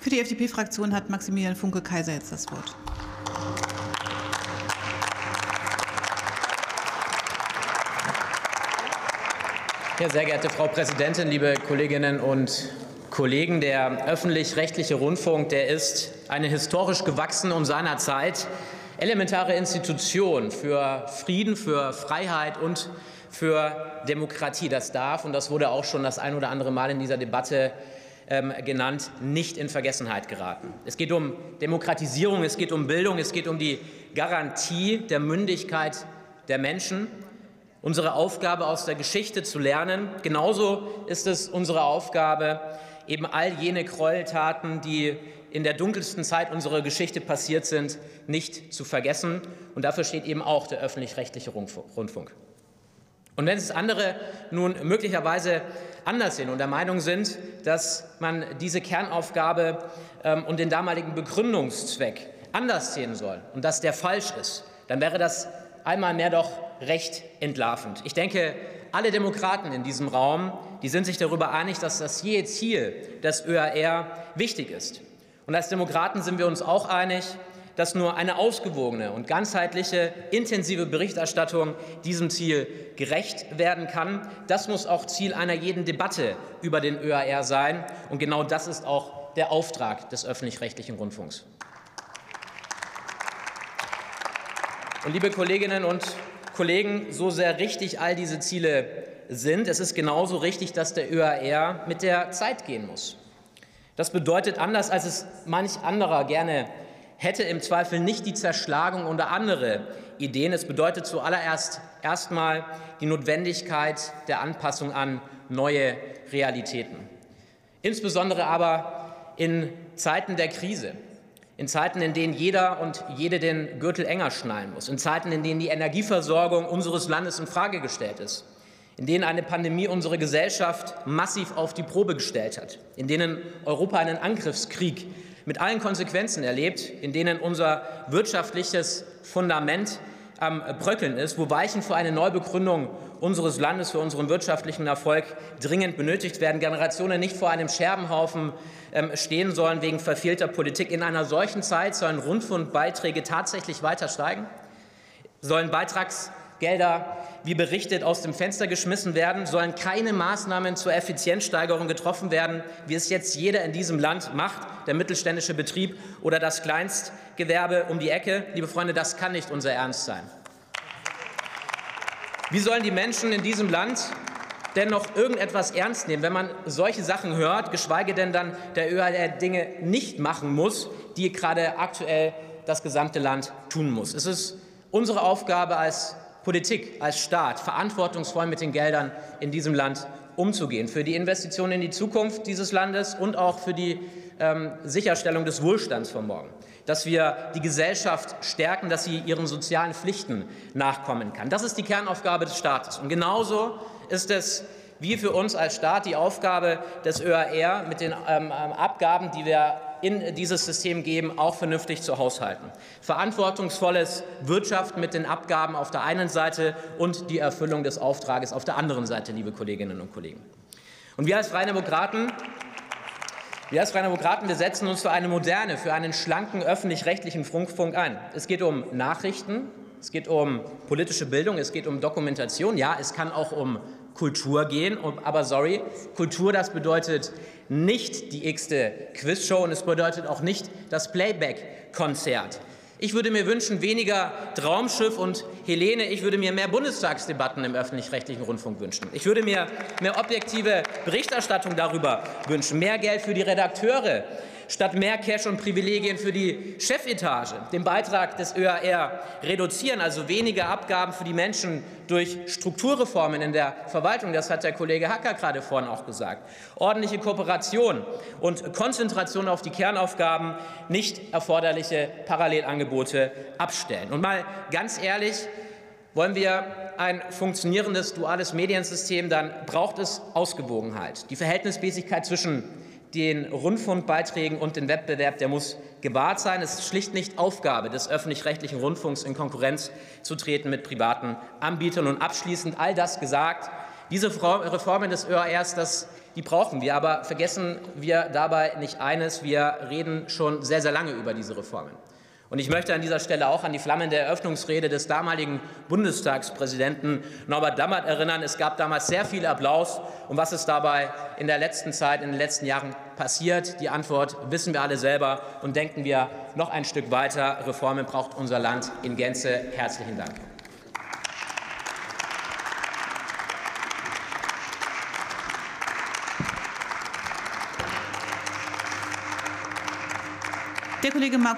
Für die FDP-Fraktion hat Maximilian Funke-Kaiser jetzt das Wort. Ja, sehr geehrte Frau Präsidentin, liebe Kolleginnen und Kollegen! Der öffentlich-rechtliche Rundfunk der ist eine historisch gewachsene und seinerzeit elementare Institution für Frieden, für Freiheit und für Demokratie. Das darf, und das wurde auch schon das ein oder andere Mal in dieser Debatte ähm, genannt, nicht in Vergessenheit geraten. Es geht um Demokratisierung, es geht um Bildung, es geht um die Garantie der Mündigkeit der Menschen unsere Aufgabe aus der Geschichte zu lernen. Genauso ist es unsere Aufgabe, eben all jene Gräueltaten, die in der dunkelsten Zeit unserer Geschichte passiert sind, nicht zu vergessen. Und dafür steht eben auch der öffentlich-rechtliche Rundfunk. Und wenn es andere nun möglicherweise anders sehen und der Meinung sind, dass man diese Kernaufgabe ähm, und den damaligen Begründungszweck anders sehen soll und dass der falsch ist, dann wäre das einmal mehr doch recht entlarvend. Ich denke, alle Demokraten in diesem Raum, die sind sich darüber einig, dass das je Ziel des ÖAR wichtig ist. Und als Demokraten sind wir uns auch einig, dass nur eine ausgewogene und ganzheitliche, intensive Berichterstattung diesem Ziel gerecht werden kann. Das muss auch Ziel einer jeden Debatte über den ÖAR sein. Und genau das ist auch der Auftrag des öffentlich-rechtlichen Rundfunks. Und liebe Kolleginnen und Kollegen, so sehr richtig all diese Ziele sind, es ist genauso richtig, dass der ÖAR mit der Zeit gehen muss. Das bedeutet anders, als es manch anderer gerne hätte, im Zweifel nicht die Zerschlagung unter andere Ideen. Es bedeutet zuallererst erstmal die Notwendigkeit der Anpassung an neue Realitäten. Insbesondere aber in Zeiten der Krise in Zeiten, in denen jeder und jede den Gürtel enger schnallen muss, in Zeiten, in denen die Energieversorgung unseres Landes in Frage gestellt ist, in denen eine Pandemie unsere Gesellschaft massiv auf die Probe gestellt hat, in denen Europa einen Angriffskrieg mit allen Konsequenzen erlebt, in denen unser wirtschaftliches Fundament am Bröckeln ist, wo Weichen für eine Neubegründung unseres Landes, für unseren wirtschaftlichen Erfolg dringend benötigt werden, Generationen nicht vor einem Scherbenhaufen ähm, stehen sollen wegen verfehlter Politik. In einer solchen Zeit sollen Rundfunkbeiträge tatsächlich weiter steigen? Sollen Beitragsgelder, wie berichtet, aus dem Fenster geschmissen werden? Sollen keine Maßnahmen zur Effizienzsteigerung getroffen werden, wie es jetzt jeder in diesem Land macht, der mittelständische Betrieb oder das Kleinstgewerbe um die Ecke? Liebe Freunde, das kann nicht unser Ernst sein. Wie sollen die Menschen in diesem Land denn noch irgendetwas ernst nehmen, wenn man solche Sachen hört, geschweige denn dann der ÖAR Dinge nicht machen muss, die gerade aktuell das gesamte Land tun muss. Es ist unsere Aufgabe als Politik, als Staat, verantwortungsvoll mit den Geldern in diesem Land umzugehen, für die Investitionen in die Zukunft dieses Landes und auch für die ähm, Sicherstellung des Wohlstands von morgen, dass wir die Gesellschaft stärken, dass sie ihren sozialen Pflichten nachkommen kann. Das ist die Kernaufgabe des Staates. Und genauso ist es wie für uns als Staat die Aufgabe des ÖAR, mit den ähm, Abgaben, die wir in dieses System geben, auch vernünftig zu haushalten. Verantwortungsvolles Wirtschaften mit den Abgaben auf der einen Seite und die Erfüllung des Auftrages auf der anderen Seite, liebe Kolleginnen und Kollegen. Und wir als Freie Demokraten wir als Freie Demokraten, wir setzen uns für eine moderne, für einen schlanken öffentlich-rechtlichen Rundfunk ein. Es geht um Nachrichten, es geht um politische Bildung, es geht um Dokumentation. Ja, es kann auch um Kultur gehen. Aber sorry, Kultur, das bedeutet nicht die x-te Quizshow und es bedeutet auch nicht das Playback-Konzert. Ich würde mir wünschen, weniger Traumschiff und Helene. Ich würde mir mehr Bundestagsdebatten im öffentlich-rechtlichen Rundfunk wünschen. Ich würde mir mehr objektive Berichterstattung darüber wünschen, mehr Geld für die Redakteure, statt mehr Cash und Privilegien für die Chefetage, den Beitrag des ÖAR reduzieren, also weniger Abgaben für die Menschen durch Strukturreformen in der Verwaltung, das hat der Kollege Hacker gerade vorhin auch gesagt, ordentliche Kooperation und Konzentration auf die Kernaufgaben, nicht erforderliche Parallelangebote abstellen. Und mal ganz ehrlich, wollen wir ein funktionierendes duales Mediensystem, dann braucht es Ausgewogenheit, die Verhältnismäßigkeit zwischen den Rundfunkbeiträgen und den Wettbewerb, der muss gewahrt sein. Es ist schlicht nicht Aufgabe des öffentlich-rechtlichen Rundfunks, in Konkurrenz zu treten mit privaten Anbietern. Und abschließend all das gesagt, diese Reformen des ÖARs, das, die brauchen wir. Aber vergessen wir dabei nicht eines, wir reden schon sehr, sehr lange über diese Reformen. Und ich möchte an dieser Stelle auch an die flammende Eröffnungsrede des damaligen Bundestagspräsidenten Norbert Lammert erinnern. Es gab damals sehr viel Applaus. Und was ist dabei in der letzten Zeit, in den letzten Jahren passiert? Die Antwort wissen wir alle selber. Und denken wir noch ein Stück weiter. Reformen braucht unser Land in Gänze. Herzlichen Dank. Der Kollege Mark